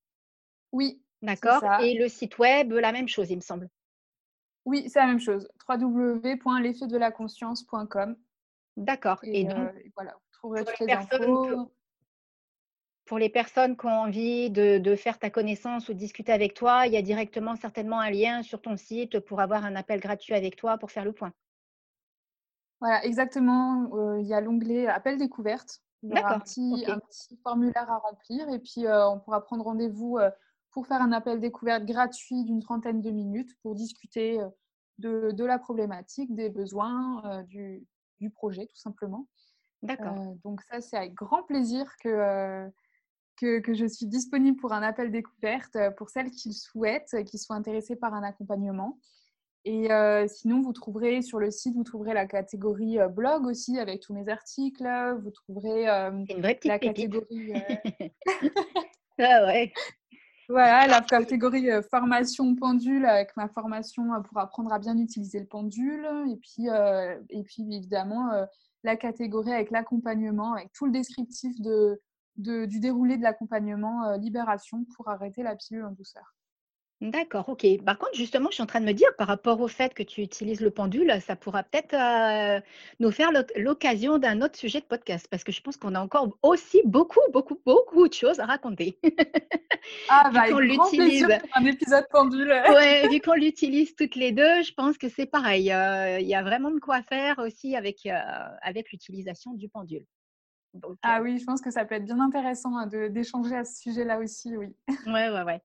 Oui,
D'accord. Et le site web, la même chose, il me semble.
Oui, c'est la même chose. www.l'effetdelaconscience.com.
D'accord.
Et, donc, voilà, vous trouverez toutes les infos
pour les personnes qui ont envie de, faire ta connaissance ou discuter avec toi, il y a directement certainement un lien sur ton site pour avoir un appel gratuit avec toi pour faire le point.
Voilà, exactement. Euh, il y a l'onglet appel découverte. Il y un petit, formulaire à remplir et puis euh, on pourra prendre rendez-vous euh, pour faire un appel découverte gratuit d'une trentaine de minutes pour discuter de, la problématique, des besoins, du, du, projet tout simplement.
D'accord.
donc ça, c'est avec grand plaisir que que, je suis disponible pour un appel découverte euh, pour celles qui le souhaitent, euh, qui soient intéressées par un accompagnement. Et euh, sinon, vous trouverez sur le site, vous trouverez la catégorie blog aussi avec tous mes articles. Vous trouverez
la
catégorie. (laughs)
ah ouais.
Voilà, la catégorie formation pendule avec ma formation pour apprendre à bien utiliser le pendule. Et puis, et puis évidemment, la catégorie avec l'accompagnement, avec tout le descriptif de, du déroulé de l'accompagnement euh, libération pour arrêter la pilule en douceur.
D'accord, ok. Par contre, justement, je suis en train de me dire, par rapport au fait que tu utilises le pendule, ça pourra peut-être euh, nous faire l'occasion d'un autre sujet de podcast, parce que je pense qu'on a encore aussi beaucoup, beaucoup, beaucoup de choses à raconter.
Ah, (laughs) bah, plaisir pour un épisode pendule.
ouais, vu (laughs) qu'on l'utilise toutes les deux, je pense que c'est pareil. Euh, il y a vraiment de quoi faire aussi avec, avec l'utilisation du pendule.
ah oui, je pense que ça peut être bien intéressant hein, d'échanger à ce sujet-là aussi, oui.
Ouais, ouais, ouais.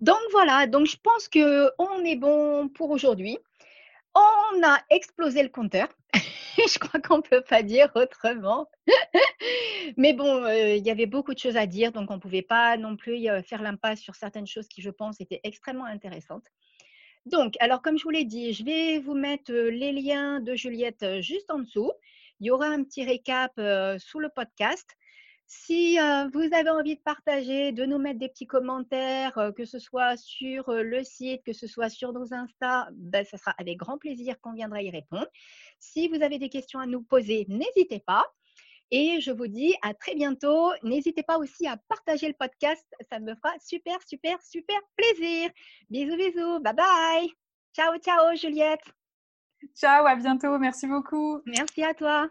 Donc voilà, donc je pense qu'on est bon pour aujourd'hui. On a explosé le compteur. (laughs) je crois qu'on ne peut pas dire autrement. (laughs) Mais bon, euh, il y avait beaucoup de choses à dire, donc on ne pouvait pas non plus euh, faire l'impasse sur certaines choses qui, je pense, étaient extrêmement intéressantes. Donc, alors comme je vous l'ai dit, je vais vous mettre euh, les liens de Juliette juste en dessous. Il y aura un petit récap sous le podcast. Si vous avez envie de partager, de nous mettre des petits commentaires, que ce soit sur le site, que ce soit sur nos Insta, ben, ça sera avec grand plaisir qu'on viendra y répondre. Si vous avez des questions à nous poser, n'hésitez pas. Et je vous dis à très bientôt. N'hésitez pas aussi à partager le podcast. Ça me fera super, super, super plaisir. Bisous, bisous. Bye bye. Ciao, ciao, Juliette.
Ciao, à bientôt. Merci beaucoup.
Merci à toi.